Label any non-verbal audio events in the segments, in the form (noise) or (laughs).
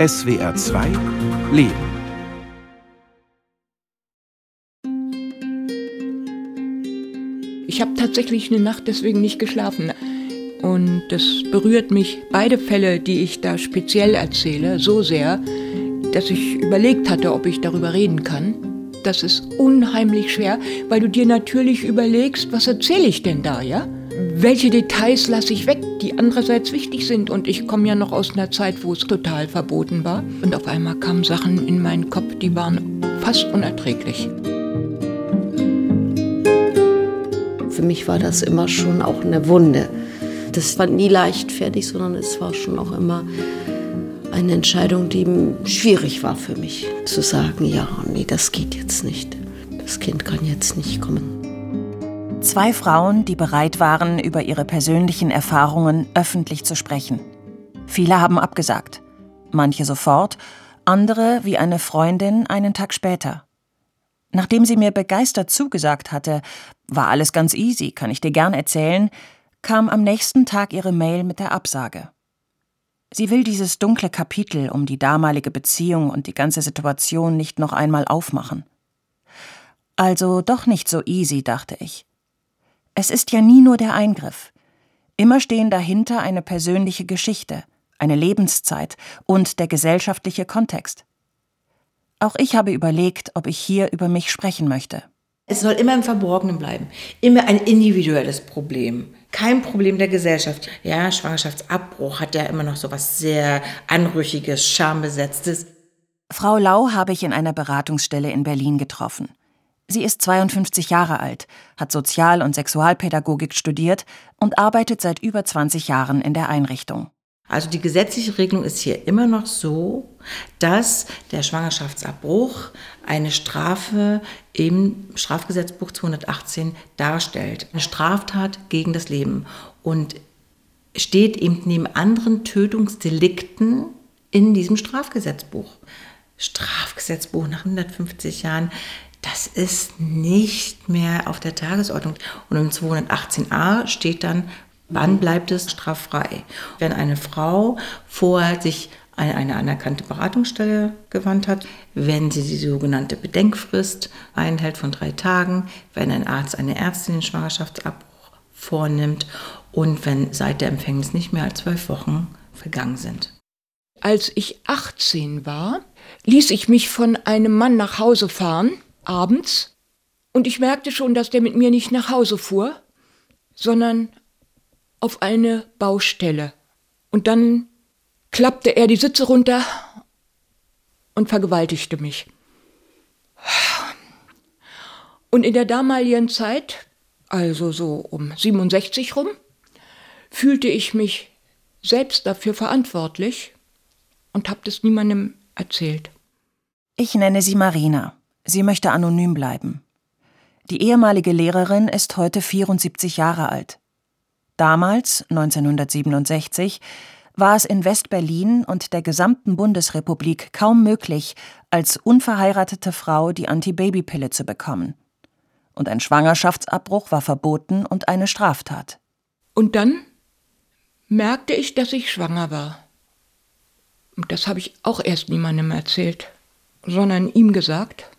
SWR 2 Leben. Ich habe tatsächlich eine Nacht deswegen nicht geschlafen. Und das berührt mich, beide Fälle, die ich da speziell erzähle, so sehr, dass ich überlegt hatte, ob ich darüber reden kann. Das ist unheimlich schwer, weil du dir natürlich überlegst, was erzähle ich denn da, ja? Welche Details lasse ich weg, die andererseits wichtig sind? Und ich komme ja noch aus einer Zeit, wo es total verboten war. Und auf einmal kamen Sachen in meinen Kopf, die waren fast unerträglich. Für mich war das immer schon auch eine Wunde. Das war nie leichtfertig, sondern es war schon auch immer eine Entscheidung, die schwierig war für mich. Zu sagen, ja, nee, das geht jetzt nicht. Das Kind kann jetzt nicht kommen. Zwei Frauen, die bereit waren, über ihre persönlichen Erfahrungen öffentlich zu sprechen. Viele haben abgesagt. Manche sofort, andere, wie eine Freundin, einen Tag später. Nachdem sie mir begeistert zugesagt hatte, war alles ganz easy, kann ich dir gern erzählen, kam am nächsten Tag ihre Mail mit der Absage. Sie will dieses dunkle Kapitel um die damalige Beziehung und die ganze Situation nicht noch einmal aufmachen. Also doch nicht so easy, dachte ich. Es ist ja nie nur der Eingriff. Immer stehen dahinter eine persönliche Geschichte, eine Lebenszeit und der gesellschaftliche Kontext. Auch ich habe überlegt, ob ich hier über mich sprechen möchte. Es soll immer im Verborgenen bleiben, immer ein individuelles Problem kein Problem der Gesellschaft. Ja, Schwangerschaftsabbruch hat ja immer noch so was sehr Anrüchiges, Schambesetztes. Frau Lau habe ich in einer Beratungsstelle in Berlin getroffen. Sie ist 52 Jahre alt, hat Sozial- und Sexualpädagogik studiert und arbeitet seit über 20 Jahren in der Einrichtung. Also die gesetzliche Regelung ist hier immer noch so, dass der Schwangerschaftsabbruch eine Strafe im Strafgesetzbuch 218 darstellt. Eine Straftat gegen das Leben und steht eben neben anderen Tötungsdelikten in diesem Strafgesetzbuch. Strafgesetzbuch nach 150 Jahren, das ist nicht mehr auf der Tagesordnung. Und im 218a steht dann Wann bleibt es straffrei? Wenn eine Frau vorher sich an eine anerkannte Beratungsstelle gewandt hat, wenn sie die sogenannte Bedenkfrist einhält von drei Tagen, wenn ein Arzt, eine Ärztin den Schwangerschaftsabbruch vornimmt und wenn seit der Empfängnis nicht mehr als zwölf Wochen vergangen sind. Als ich 18 war, ließ ich mich von einem Mann nach Hause fahren, abends, und ich merkte schon, dass der mit mir nicht nach Hause fuhr, sondern auf eine Baustelle. Und dann klappte er die Sitze runter und vergewaltigte mich. Und in der damaligen Zeit, also so um 67 rum, fühlte ich mich selbst dafür verantwortlich und habe das niemandem erzählt. Ich nenne sie Marina. Sie möchte anonym bleiben. Die ehemalige Lehrerin ist heute 74 Jahre alt. Damals, 1967, war es in West-Berlin und der gesamten Bundesrepublik kaum möglich, als unverheiratete Frau die Antibabypille zu bekommen. Und ein Schwangerschaftsabbruch war verboten und eine Straftat. Und dann merkte ich, dass ich schwanger war. Und das habe ich auch erst niemandem erzählt, sondern ihm gesagt.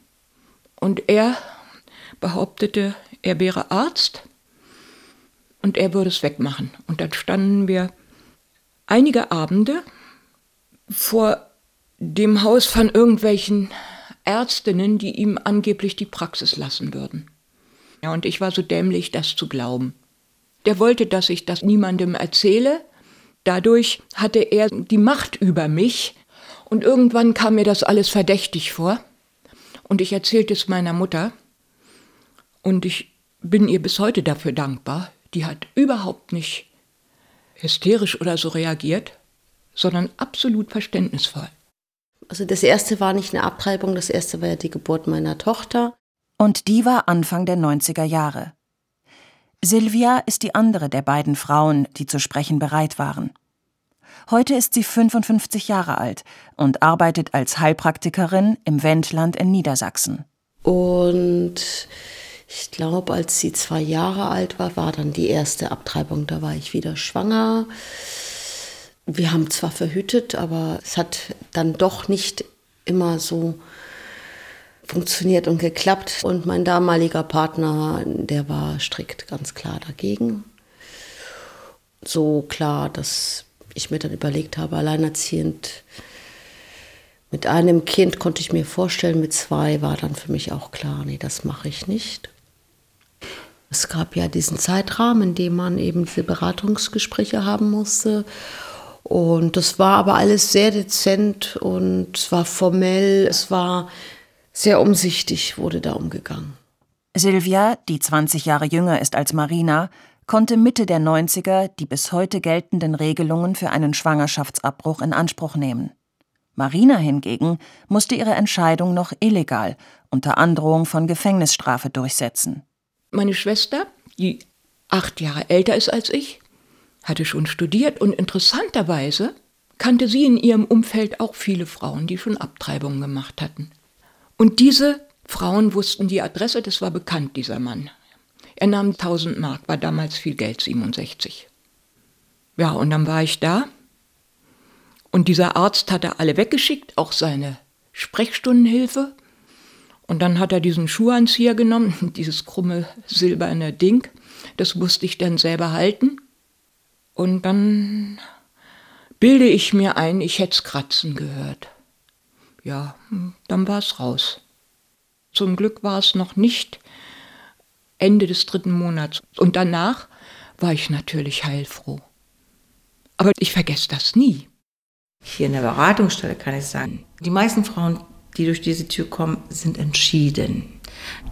Und er behauptete, er wäre Arzt und er würde es wegmachen. Und dann standen wir einige Abende vor dem Haus von irgendwelchen Ärztinnen, die ihm angeblich die Praxis lassen würden. Ja, und ich war so dämlich, das zu glauben. Der wollte, dass ich das niemandem erzähle. Dadurch hatte er die Macht über mich. Und irgendwann kam mir das alles verdächtig vor. Und ich erzählte es meiner Mutter. Und ich bin ihr bis heute dafür dankbar die hat überhaupt nicht hysterisch oder so reagiert, sondern absolut verständnisvoll. Also das erste war nicht eine Abtreibung, das erste war ja die Geburt meiner Tochter. Und die war Anfang der 90er Jahre. Silvia ist die andere der beiden Frauen, die zu sprechen bereit waren. Heute ist sie 55 Jahre alt und arbeitet als Heilpraktikerin im Wendland in Niedersachsen. Und ich glaube, als sie zwei Jahre alt war, war dann die erste Abtreibung. Da war ich wieder schwanger. Wir haben zwar verhütet, aber es hat dann doch nicht immer so funktioniert und geklappt. Und mein damaliger Partner, der war strikt ganz klar dagegen. So klar, dass ich mir dann überlegt habe, alleinerziehend mit einem Kind konnte ich mir vorstellen, mit zwei war dann für mich auch klar, nee, das mache ich nicht. Es gab ja diesen Zeitrahmen, in dem man eben diese Beratungsgespräche haben musste. Und das war aber alles sehr dezent und es war formell, es war sehr umsichtig, wurde da umgegangen. Silvia, die 20 Jahre jünger ist als Marina, konnte Mitte der 90er die bis heute geltenden Regelungen für einen Schwangerschaftsabbruch in Anspruch nehmen. Marina hingegen musste ihre Entscheidung noch illegal unter Androhung von Gefängnisstrafe durchsetzen. Meine Schwester, die acht Jahre älter ist als ich, hatte schon studiert und interessanterweise kannte sie in ihrem Umfeld auch viele Frauen, die schon Abtreibungen gemacht hatten. Und diese Frauen wussten die Adresse, das war bekannt, dieser Mann. Er nahm 1000 Mark, war damals viel Geld, 67. Ja, und dann war ich da und dieser Arzt hatte alle weggeschickt, auch seine Sprechstundenhilfe. Und dann hat er diesen Schuhanzieher genommen, (laughs) dieses krumme silberne Ding. Das musste ich dann selber halten. Und dann bilde ich mir ein, ich hätte es kratzen gehört. Ja, dann war es raus. Zum Glück war es noch nicht Ende des dritten Monats. Und danach war ich natürlich heilfroh. Aber ich vergesse das nie. Hier in der Beratungsstelle kann ich sagen, die meisten Frauen, die durch diese Tür kommen, sind entschieden.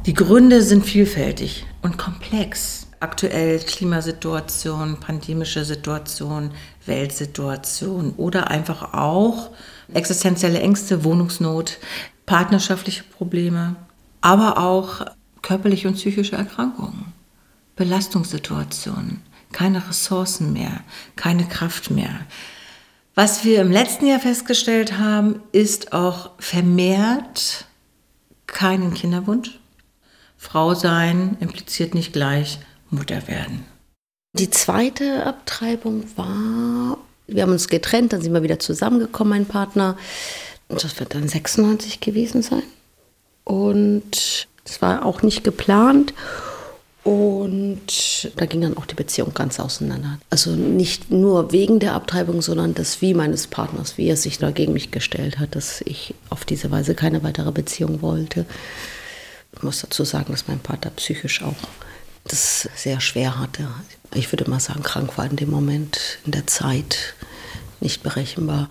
Die Gründe sind vielfältig und komplex. Aktuell Klimasituation, pandemische Situation, Weltsituation oder einfach auch existenzielle Ängste, Wohnungsnot, partnerschaftliche Probleme, aber auch körperliche und psychische Erkrankungen, Belastungssituationen, keine Ressourcen mehr, keine Kraft mehr. Was wir im letzten Jahr festgestellt haben, ist auch vermehrt keinen Kinderwunsch. Frau sein impliziert nicht gleich Mutter werden. Die zweite Abtreibung war, wir haben uns getrennt, dann sind wir wieder zusammengekommen, mein Partner. Und das wird dann 96 gewesen sein. Und es war auch nicht geplant. Und da ging dann auch die Beziehung ganz auseinander. Also nicht nur wegen der Abtreibung, sondern das Wie meines Partners, wie er sich da gegen mich gestellt hat, dass ich auf diese Weise keine weitere Beziehung wollte. Ich muss dazu sagen, dass mein Vater psychisch auch das sehr schwer hatte. Ich würde mal sagen, krank war in dem Moment, in der Zeit, nicht berechenbar.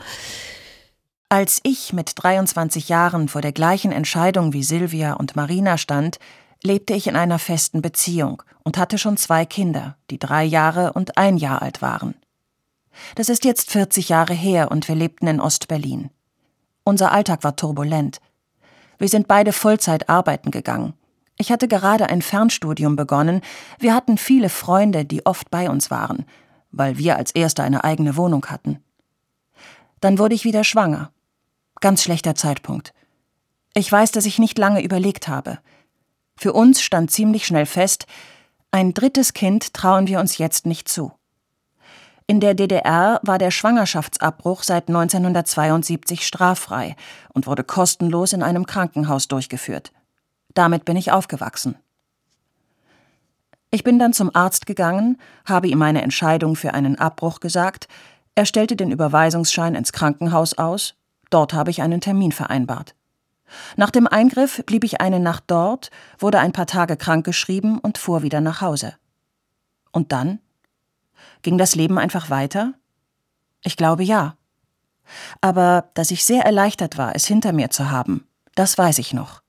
Als ich mit 23 Jahren vor der gleichen Entscheidung wie Silvia und Marina stand, lebte ich in einer festen Beziehung und hatte schon zwei Kinder, die drei Jahre und ein Jahr alt waren. Das ist jetzt 40 Jahre her und wir lebten in Ostberlin. Unser Alltag war turbulent. Wir sind beide Vollzeit arbeiten gegangen. Ich hatte gerade ein Fernstudium begonnen. Wir hatten viele Freunde, die oft bei uns waren, weil wir als Erste eine eigene Wohnung hatten. Dann wurde ich wieder schwanger. Ganz schlechter Zeitpunkt. Ich weiß, dass ich nicht lange überlegt habe. Für uns stand ziemlich schnell fest, ein drittes Kind trauen wir uns jetzt nicht zu. In der DDR war der Schwangerschaftsabbruch seit 1972 straffrei und wurde kostenlos in einem Krankenhaus durchgeführt. Damit bin ich aufgewachsen. Ich bin dann zum Arzt gegangen, habe ihm meine Entscheidung für einen Abbruch gesagt, er stellte den Überweisungsschein ins Krankenhaus aus, dort habe ich einen Termin vereinbart. Nach dem Eingriff blieb ich eine Nacht dort, wurde ein paar Tage krankgeschrieben und fuhr wieder nach Hause. Und dann? Ging das Leben einfach weiter? Ich glaube ja. Aber dass ich sehr erleichtert war, es hinter mir zu haben, das weiß ich noch.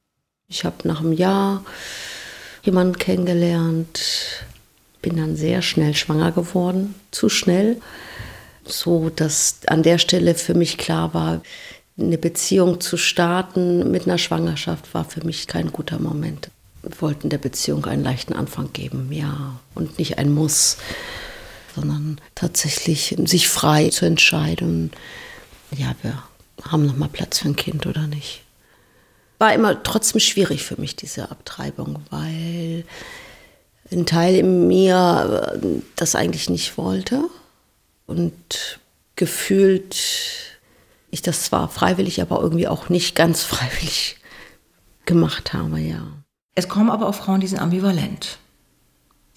Ich habe nach einem Jahr jemanden kennengelernt, bin dann sehr schnell schwanger geworden, zu schnell, so dass an der Stelle für mich klar war, eine Beziehung zu starten mit einer Schwangerschaft war für mich kein guter Moment. Wir wollten der Beziehung einen leichten Anfang geben, ja, und nicht ein Muss, sondern tatsächlich sich frei zu entscheiden, ja, wir haben noch mal Platz für ein Kind oder nicht. War immer trotzdem schwierig für mich diese Abtreibung, weil ein Teil in mir das eigentlich nicht wollte und gefühlt ich das zwar freiwillig, aber irgendwie auch nicht ganz (laughs) freiwillig gemacht habe, ja. Es kommen aber auch Frauen, die sind ambivalent.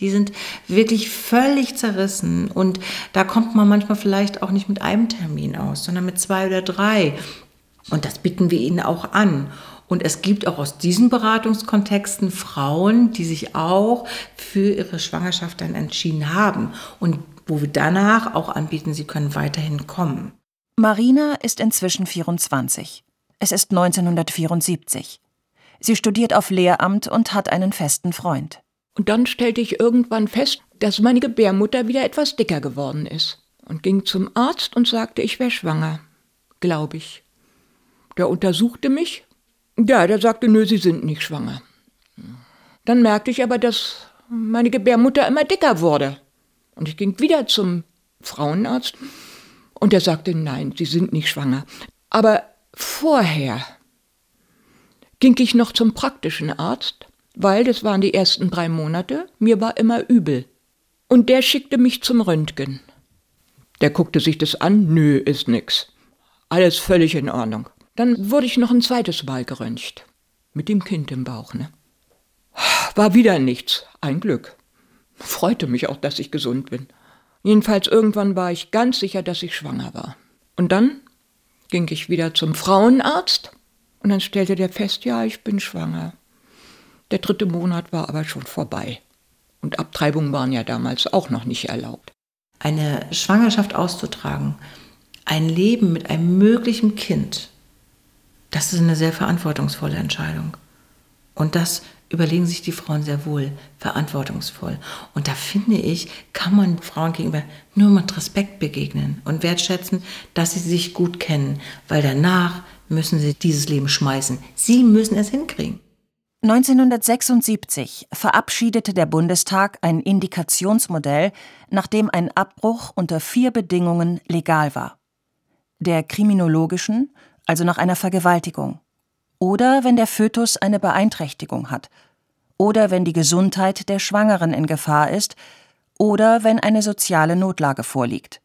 Die sind wirklich völlig zerrissen und da kommt man manchmal vielleicht auch nicht mit einem Termin aus, sondern mit zwei oder drei. Und das bieten wir ihnen auch an. Und es gibt auch aus diesen Beratungskontexten Frauen, die sich auch für ihre Schwangerschaft dann entschieden haben und wo wir danach auch anbieten, sie können weiterhin kommen. Marina ist inzwischen 24. Es ist 1974. Sie studiert auf Lehramt und hat einen festen Freund. Und dann stellte ich irgendwann fest, dass meine Gebärmutter wieder etwas dicker geworden ist. Und ging zum Arzt und sagte, ich wäre schwanger. Glaube ich. Der untersuchte mich. Ja, der sagte, nö, Sie sind nicht schwanger. Dann merkte ich aber, dass meine Gebärmutter immer dicker wurde. Und ich ging wieder zum Frauenarzt und er sagte, nein, Sie sind nicht schwanger. Aber vorher ging ich noch zum praktischen Arzt, weil das waren die ersten drei Monate, mir war immer übel. Und der schickte mich zum Röntgen. Der guckte sich das an, nö, ist nix. Alles völlig in Ordnung. Dann wurde ich noch ein zweites Mal geröntgt. Mit dem Kind im Bauch, ne? War wieder nichts. Ein Glück. Freute mich auch, dass ich gesund bin. Jedenfalls irgendwann war ich ganz sicher, dass ich schwanger war. Und dann ging ich wieder zum Frauenarzt und dann stellte der fest, ja, ich bin schwanger. Der dritte Monat war aber schon vorbei. Und Abtreibungen waren ja damals auch noch nicht erlaubt. Eine Schwangerschaft auszutragen, ein Leben mit einem möglichen Kind, das ist eine sehr verantwortungsvolle Entscheidung. Und das überlegen sich die Frauen sehr wohl verantwortungsvoll. Und da finde ich, kann man Frauen gegenüber nur mit Respekt begegnen und wertschätzen, dass sie sich gut kennen, weil danach müssen sie dieses Leben schmeißen. Sie müssen es hinkriegen. 1976 verabschiedete der Bundestag ein Indikationsmodell, nachdem ein Abbruch unter vier Bedingungen legal war. Der kriminologischen, also nach einer Vergewaltigung, oder wenn der Fötus eine Beeinträchtigung hat, oder wenn die Gesundheit der Schwangeren in Gefahr ist, oder wenn eine soziale Notlage vorliegt.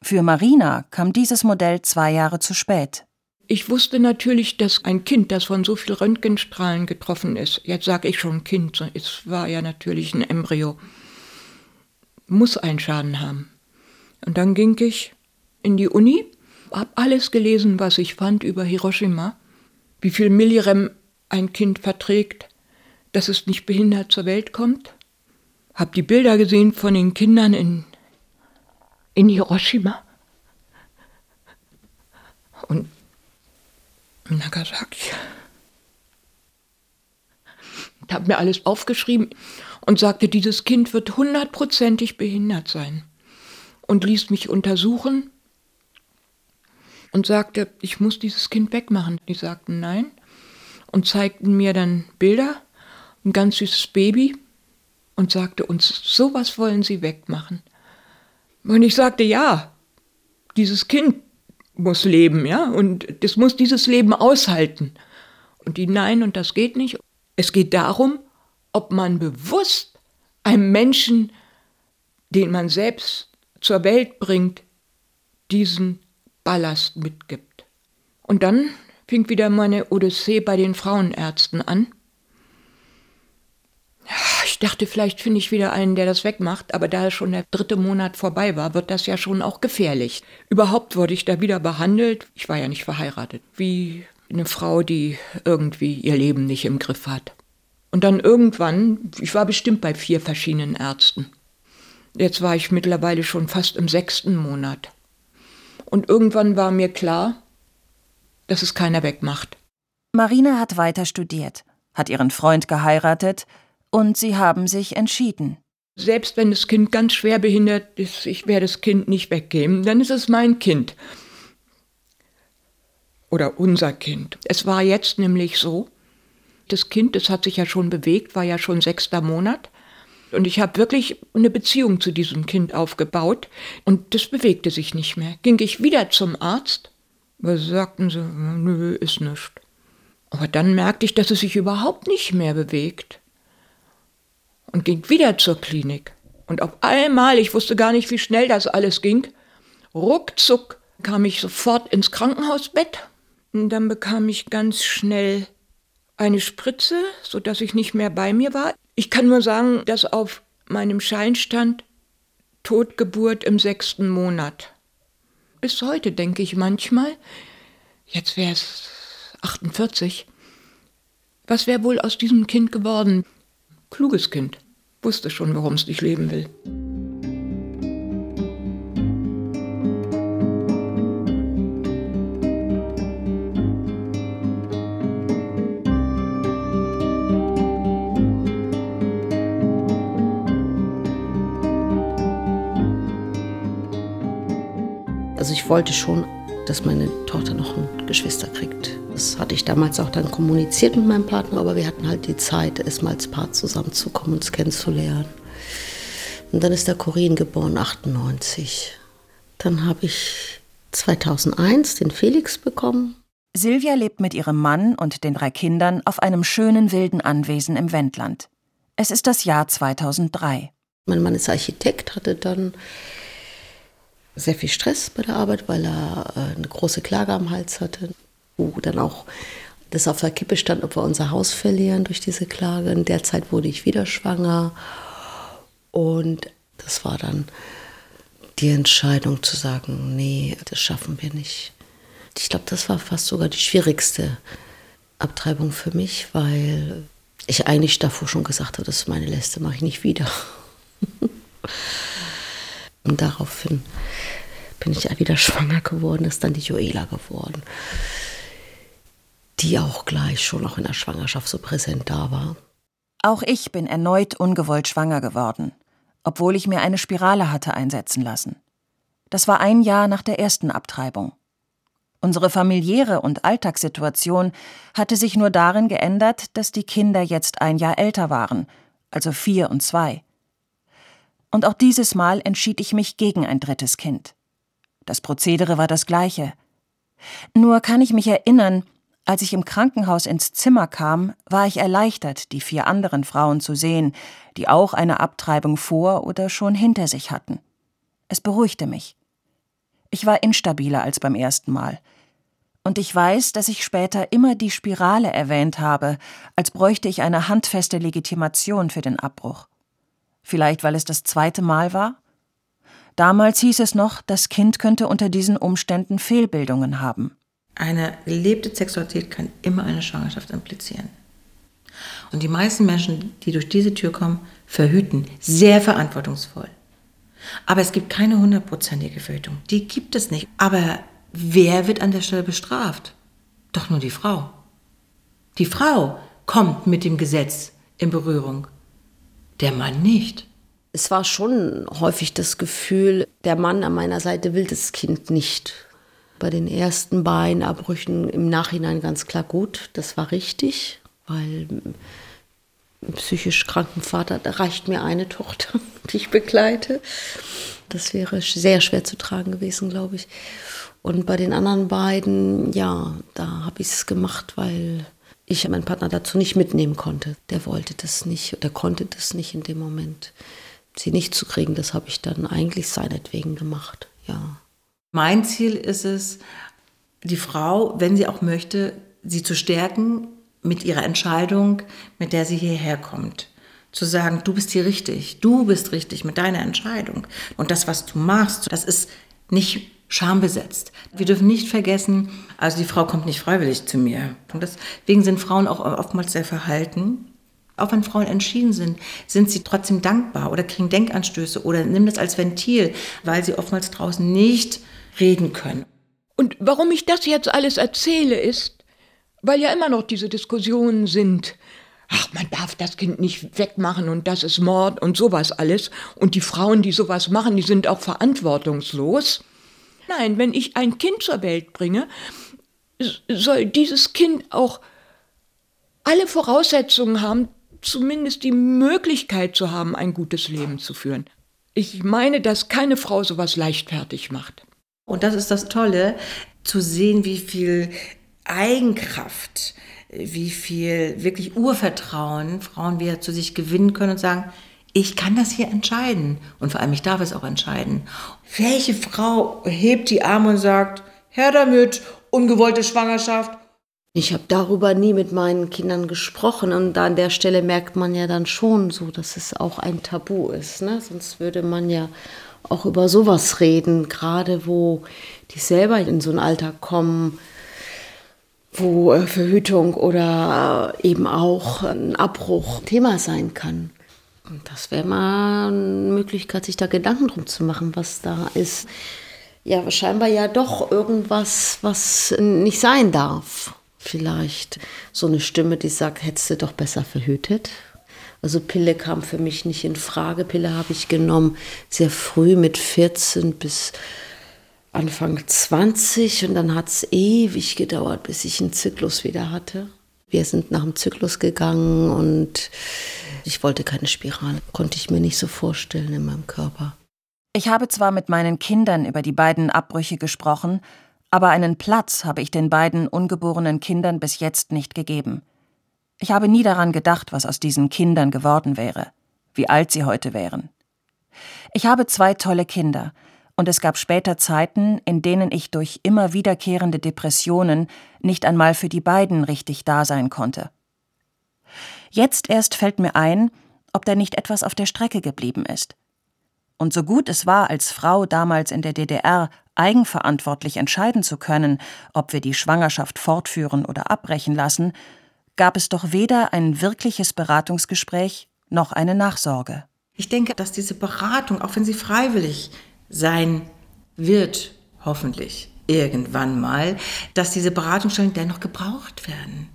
Für Marina kam dieses Modell zwei Jahre zu spät. Ich wusste natürlich, dass ein Kind, das von so viel Röntgenstrahlen getroffen ist, jetzt sage ich schon Kind, es war ja natürlich ein Embryo, muss einen Schaden haben. Und dann ging ich in die Uni, habe alles gelesen, was ich fand über Hiroshima wie viel Millirem ein Kind verträgt, dass es nicht behindert zur Welt kommt. Hab die Bilder gesehen von den Kindern in, in Hiroshima und Nagasaki. Ich habe mir alles aufgeschrieben und sagte, dieses Kind wird hundertprozentig behindert sein. Und ließ mich untersuchen und sagte, ich muss dieses Kind wegmachen. Die sagten nein und zeigten mir dann Bilder, ein ganz süßes Baby und sagte uns, sowas wollen sie wegmachen. Und ich sagte, ja, dieses Kind muss leben, ja, und das muss dieses Leben aushalten. Und die nein, und das geht nicht. Es geht darum, ob man bewusst einem Menschen, den man selbst zur Welt bringt, diesen Ballast mitgibt. Und dann fing wieder meine Odyssee bei den Frauenärzten an. Ich dachte, vielleicht finde ich wieder einen, der das wegmacht, aber da schon der dritte Monat vorbei war, wird das ja schon auch gefährlich. Überhaupt wurde ich da wieder behandelt, ich war ja nicht verheiratet, wie eine Frau, die irgendwie ihr Leben nicht im Griff hat. Und dann irgendwann, ich war bestimmt bei vier verschiedenen Ärzten. Jetzt war ich mittlerweile schon fast im sechsten Monat. Und irgendwann war mir klar, dass es keiner wegmacht. Marina hat weiter studiert, hat ihren Freund geheiratet und sie haben sich entschieden. Selbst wenn das Kind ganz schwer behindert ist, ich werde das Kind nicht weggeben, dann ist es mein Kind. Oder unser Kind. Es war jetzt nämlich so, das Kind, das hat sich ja schon bewegt, war ja schon sechster Monat. Und ich habe wirklich eine Beziehung zu diesem Kind aufgebaut und das bewegte sich nicht mehr. Ging ich wieder zum Arzt, weil sagten sie, nö, ist nichts. Aber dann merkte ich, dass es sich überhaupt nicht mehr bewegt. Und ging wieder zur Klinik. Und auf einmal, ich wusste gar nicht, wie schnell das alles ging, ruckzuck kam ich sofort ins Krankenhausbett. Und dann bekam ich ganz schnell eine Spritze, sodass ich nicht mehr bei mir war. Ich kann nur sagen, dass auf meinem Schein stand Totgeburt im sechsten Monat. Bis heute denke ich manchmal, jetzt wäre es 48, was wäre wohl aus diesem Kind geworden? Kluges Kind, wusste schon, warum es nicht leben will. Ich wollte schon, dass meine Tochter noch ein Geschwister kriegt. Das hatte ich damals auch dann kommuniziert mit meinem Partner, aber wir hatten halt die Zeit, erstmal als Paar zusammenzukommen, uns kennenzulernen. Und dann ist der Corinne geboren, 98. Dann habe ich 2001 den Felix bekommen. Silvia lebt mit ihrem Mann und den drei Kindern auf einem schönen wilden Anwesen im Wendland. Es ist das Jahr 2003. Mein Mann ist Architekt, hatte dann sehr viel Stress bei der Arbeit, weil er äh, eine große Klage am Hals hatte, wo dann auch das auf der Kippe stand, ob wir unser Haus verlieren durch diese Klage. In der Zeit wurde ich wieder schwanger und das war dann die Entscheidung zu sagen, nee, das schaffen wir nicht. Ich glaube, das war fast sogar die schwierigste Abtreibung für mich, weil ich eigentlich davor schon gesagt habe, das ist meine letzte, mache ich nicht wieder. (laughs) Und daraufhin bin ich ja wieder (laughs) schwanger geworden, ist dann die Joela geworden, die auch gleich schon auch in der Schwangerschaft so präsent da war. Auch ich bin erneut ungewollt schwanger geworden, obwohl ich mir eine Spirale hatte einsetzen lassen. Das war ein Jahr nach der ersten Abtreibung. Unsere familiäre und Alltagssituation hatte sich nur darin geändert, dass die Kinder jetzt ein Jahr älter waren, also vier und zwei. Und auch dieses Mal entschied ich mich gegen ein drittes Kind. Das Prozedere war das gleiche. Nur kann ich mich erinnern, als ich im Krankenhaus ins Zimmer kam, war ich erleichtert, die vier anderen Frauen zu sehen, die auch eine Abtreibung vor oder schon hinter sich hatten. Es beruhigte mich. Ich war instabiler als beim ersten Mal. Und ich weiß, dass ich später immer die Spirale erwähnt habe, als bräuchte ich eine handfeste Legitimation für den Abbruch. Vielleicht weil es das zweite Mal war? Damals hieß es noch, das Kind könnte unter diesen Umständen Fehlbildungen haben. Eine gelebte Sexualität kann immer eine Schwangerschaft implizieren. Und die meisten Menschen, die durch diese Tür kommen, verhüten sehr verantwortungsvoll. Aber es gibt keine hundertprozentige Verhütung. Die gibt es nicht. Aber wer wird an der Stelle bestraft? Doch nur die Frau. Die Frau kommt mit dem Gesetz in Berührung der Mann nicht. Es war schon häufig das Gefühl, der Mann an meiner Seite will das Kind nicht. Bei den ersten beiden Abbrüchen im Nachhinein ganz klar gut, das war richtig, weil psychisch kranken Vater, da reicht mir eine Tochter, (laughs) die ich begleite. Das wäre sehr schwer zu tragen gewesen, glaube ich. Und bei den anderen beiden, ja, da habe ich es gemacht, weil ich meinen Partner dazu nicht mitnehmen konnte. Der wollte das nicht oder konnte das nicht in dem Moment. Sie nicht zu kriegen, das habe ich dann eigentlich seinetwegen gemacht, ja. Mein Ziel ist es, die Frau, wenn sie auch möchte, sie zu stärken mit ihrer Entscheidung, mit der sie hierher kommt. Zu sagen, du bist hier richtig, du bist richtig mit deiner Entscheidung. Und das, was du machst, das ist nicht schambesetzt. Wir dürfen nicht vergessen, also die Frau kommt nicht freiwillig zu mir. Und deswegen sind Frauen auch oftmals sehr verhalten. Auch wenn Frauen entschieden sind, sind sie trotzdem dankbar oder kriegen Denkanstöße oder nehmen das als Ventil, weil sie oftmals draußen nicht reden können. Und warum ich das jetzt alles erzähle, ist, weil ja immer noch diese Diskussionen sind. Ach, man darf das Kind nicht wegmachen und das ist Mord und sowas alles. Und die Frauen, die sowas machen, die sind auch verantwortungslos. Nein, wenn ich ein Kind zur Welt bringe, soll dieses Kind auch alle Voraussetzungen haben, zumindest die Möglichkeit zu haben, ein gutes Leben zu führen. Ich meine, dass keine Frau sowas leichtfertig macht. Und das ist das Tolle, zu sehen, wie viel Eigenkraft, wie viel wirklich Urvertrauen Frauen wieder zu sich gewinnen können und sagen, Ich kann das hier entscheiden und vor allem ich darf es auch entscheiden. Welche Frau hebt die Arme und sagt, Herr damit, ungewollte Schwangerschaft? Ich habe darüber nie mit meinen Kindern gesprochen und an der Stelle merkt man ja dann schon so, dass es auch ein Tabu ist. Ne? Sonst würde man ja auch über sowas reden, gerade wo die selber in so ein Alter kommen, wo äh, Verhütung oder äh, eben auch ein Abbruch Thema sein kann. Das wäre mal eine Möglichkeit, sich da Gedanken drum zu machen, was da ist. Ja, scheinbar ja doch irgendwas, was nicht sein darf. Vielleicht so eine Stimme, die sagt, hättest du doch besser verhütet. Also Pille kam für mich nicht in Frage. Pille habe ich genommen sehr früh mit 14 bis Anfang 20 und dann hat es ewig gedauert, bis ich einen Zyklus wieder hatte. Wir sind nach dem Zyklus gegangen und ich wollte keine Spirale. Konnte ich mir nicht so vorstellen in meinem Körper. Ich habe zwar mit meinen Kindern über die beiden Abbrüche gesprochen, aber einen Platz habe ich den beiden ungeborenen Kindern bis jetzt nicht gegeben. Ich habe nie daran gedacht, was aus diesen Kindern geworden wäre, wie alt sie heute wären. Ich habe zwei tolle Kinder, und es gab später Zeiten, in denen ich durch immer wiederkehrende Depressionen nicht einmal für die beiden richtig da sein konnte. Jetzt erst fällt mir ein, ob da nicht etwas auf der Strecke geblieben ist. Und so gut es war, als Frau damals in der DDR eigenverantwortlich entscheiden zu können, ob wir die Schwangerschaft fortführen oder abbrechen lassen, gab es doch weder ein wirkliches Beratungsgespräch noch eine Nachsorge. Ich denke, dass diese Beratung, auch wenn sie freiwillig sein wird, hoffentlich irgendwann mal, dass diese Beratungsstellen dennoch gebraucht werden.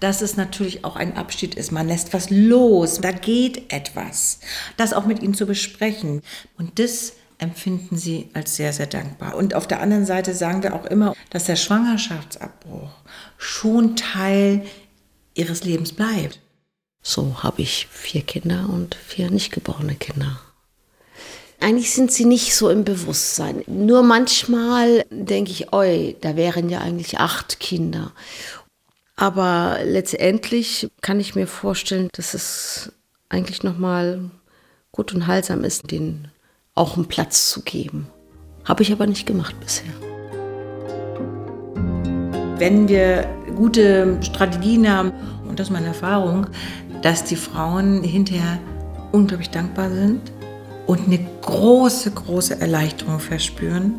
Dass es natürlich auch ein Abschied ist. Man lässt was los. Da geht etwas. Das auch mit ihnen zu besprechen. Und das empfinden sie als sehr, sehr dankbar. Und auf der anderen Seite sagen wir auch immer, dass der Schwangerschaftsabbruch schon Teil ihres Lebens bleibt. So habe ich vier Kinder und vier nicht geborene Kinder. Eigentlich sind sie nicht so im Bewusstsein. Nur manchmal denke ich, oi, da wären ja eigentlich acht Kinder. Aber letztendlich kann ich mir vorstellen, dass es eigentlich nochmal gut und heilsam ist, denen auch einen Platz zu geben. Habe ich aber nicht gemacht bisher. Wenn wir gute Strategien haben, und das ist meine Erfahrung, dass die Frauen hinterher unglaublich dankbar sind und eine große, große Erleichterung verspüren,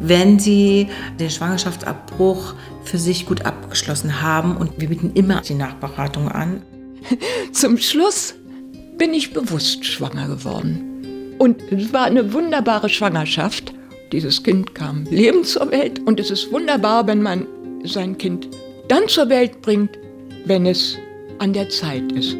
wenn sie den Schwangerschaftsabbruch für sich gut abgeschlossen haben. Und wir bieten immer die Nachberatung an. (laughs) Zum Schluss bin ich bewusst schwanger geworden. Und es war eine wunderbare Schwangerschaft. Dieses Kind kam lebend zur Welt und es ist wunderbar, wenn man sein Kind dann zur Welt bringt, wenn es an der Zeit ist.